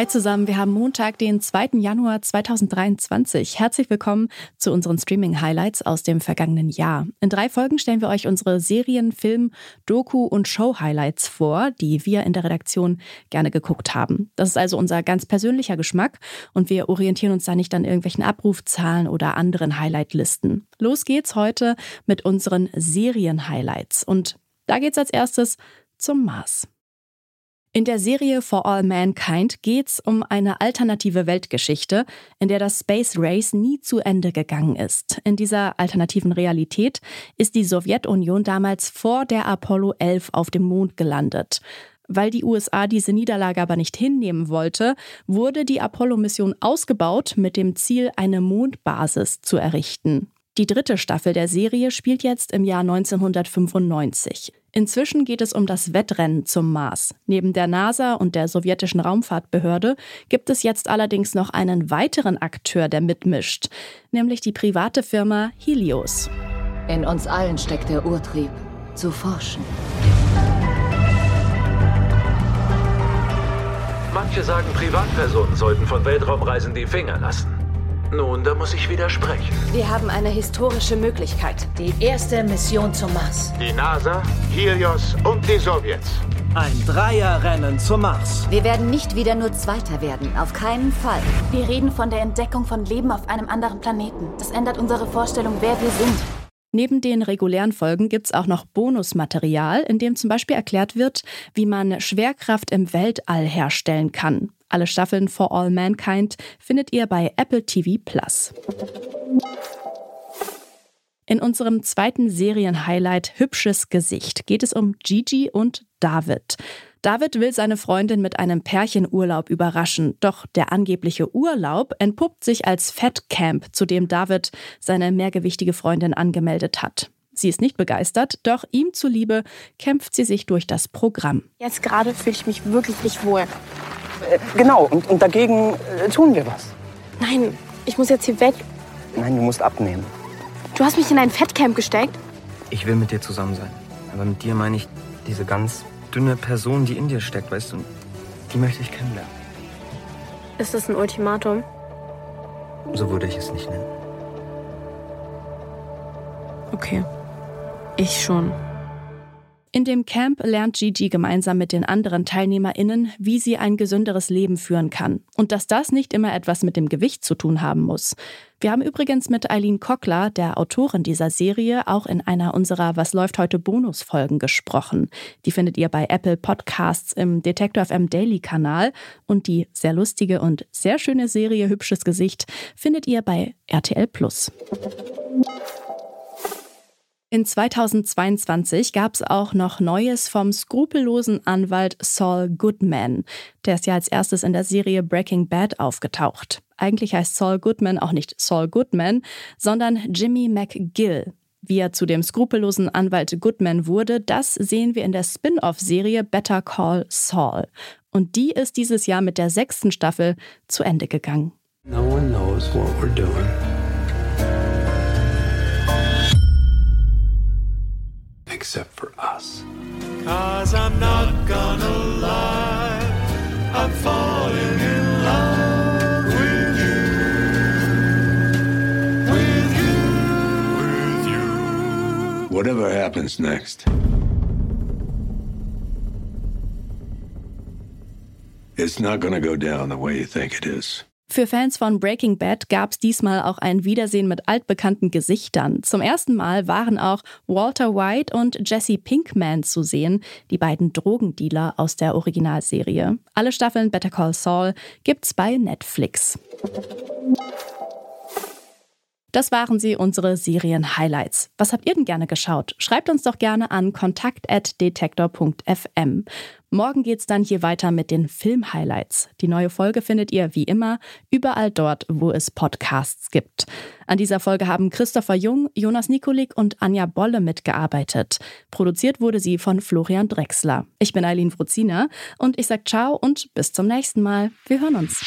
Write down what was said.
Hi zusammen, wir haben Montag, den 2. Januar 2023. Herzlich willkommen zu unseren Streaming-Highlights aus dem vergangenen Jahr. In drei Folgen stellen wir euch unsere Serien, Film, Doku und Show-Highlights vor, die wir in der Redaktion gerne geguckt haben. Das ist also unser ganz persönlicher Geschmack und wir orientieren uns da nicht an irgendwelchen Abrufzahlen oder anderen Highlight-Listen. Los geht's heute mit unseren Serien-Highlights und da geht's als erstes zum Mars. In der Serie For All Mankind geht's um eine alternative Weltgeschichte, in der das Space Race nie zu Ende gegangen ist. In dieser alternativen Realität ist die Sowjetunion damals vor der Apollo 11 auf dem Mond gelandet. Weil die USA diese Niederlage aber nicht hinnehmen wollte, wurde die Apollo-Mission ausgebaut mit dem Ziel, eine Mondbasis zu errichten. Die dritte Staffel der Serie spielt jetzt im Jahr 1995. Inzwischen geht es um das Wettrennen zum Mars. Neben der NASA und der sowjetischen Raumfahrtbehörde gibt es jetzt allerdings noch einen weiteren Akteur, der mitmischt, nämlich die private Firma Helios. In uns allen steckt der Urtrieb, zu forschen. Manche sagen, Privatpersonen sollten von Weltraumreisen die Finger lassen. Nun, da muss ich widersprechen. Wir haben eine historische Möglichkeit. Die erste Mission zum Mars. Die NASA, Helios und die Sowjets. Ein Dreierrennen zum Mars. Wir werden nicht wieder nur Zweiter werden. Auf keinen Fall. Wir reden von der Entdeckung von Leben auf einem anderen Planeten. Das ändert unsere Vorstellung, wer wir sind. Neben den regulären Folgen gibt's auch noch Bonusmaterial, in dem zum Beispiel erklärt wird, wie man Schwerkraft im Weltall herstellen kann. Alle Staffeln For All Mankind findet ihr bei Apple TV Plus. In unserem zweiten Serienhighlight Hübsches Gesicht geht es um Gigi und David. David will seine Freundin mit einem Pärchenurlaub überraschen, doch der angebliche Urlaub entpuppt sich als Fettcamp, zu dem David seine mehrgewichtige Freundin angemeldet hat. Sie ist nicht begeistert, doch ihm zuliebe kämpft sie sich durch das Programm. Jetzt gerade fühle ich mich wirklich nicht wohl. Äh, genau, und, und dagegen äh, tun wir was. Nein, ich muss jetzt hier weg. Nein, du musst abnehmen. Du hast mich in ein Fettcamp gesteckt? Ich will mit dir zusammen sein. Aber mit dir meine ich diese ganz dünne Person, die in dir steckt, weißt du? Die möchte ich kennenlernen. Ist das ein Ultimatum? So würde ich es nicht nennen. Okay. Ich schon. In dem Camp lernt Gigi gemeinsam mit den anderen TeilnehmerInnen, wie sie ein gesünderes Leben führen kann. Und dass das nicht immer etwas mit dem Gewicht zu tun haben muss. Wir haben übrigens mit Eileen Kockler, der Autorin dieser Serie, auch in einer unserer Was läuft heute Bonusfolgen gesprochen. Die findet ihr bei Apple Podcasts im Detector FM Daily Kanal. Und die sehr lustige und sehr schöne Serie Hübsches Gesicht findet ihr bei RTL Plus. In 2022 gab es auch noch Neues vom skrupellosen Anwalt Saul Goodman. Der ist ja als erstes in der Serie Breaking Bad aufgetaucht. Eigentlich heißt Saul Goodman auch nicht Saul Goodman, sondern Jimmy McGill. Wie er zu dem skrupellosen Anwalt Goodman wurde, das sehen wir in der Spin-off-Serie Better Call Saul. Und die ist dieses Jahr mit der sechsten Staffel zu Ende gegangen. No one knows what we're doing. Cause I'm not gonna lie, I'm falling in love with you. With you. With you. Whatever happens next. It's not gonna go down the way you think it is. Für Fans von Breaking Bad gab es diesmal auch ein Wiedersehen mit altbekannten Gesichtern. Zum ersten Mal waren auch Walter White und Jesse Pinkman zu sehen, die beiden Drogendealer aus der Originalserie. Alle Staffeln Better Call Saul gibt's bei Netflix. Das waren sie, unsere Serien-Highlights. Was habt ihr denn gerne geschaut? Schreibt uns doch gerne an kontakt.detektor.fm. Morgen geht's dann hier weiter mit den Film-Highlights. Die neue Folge findet ihr wie immer überall dort, wo es Podcasts gibt. An dieser Folge haben Christopher Jung, Jonas Nikolik und Anja Bolle mitgearbeitet. Produziert wurde sie von Florian Drexler. Ich bin Eileen Fruzina und ich sag ciao und bis zum nächsten Mal. Wir hören uns.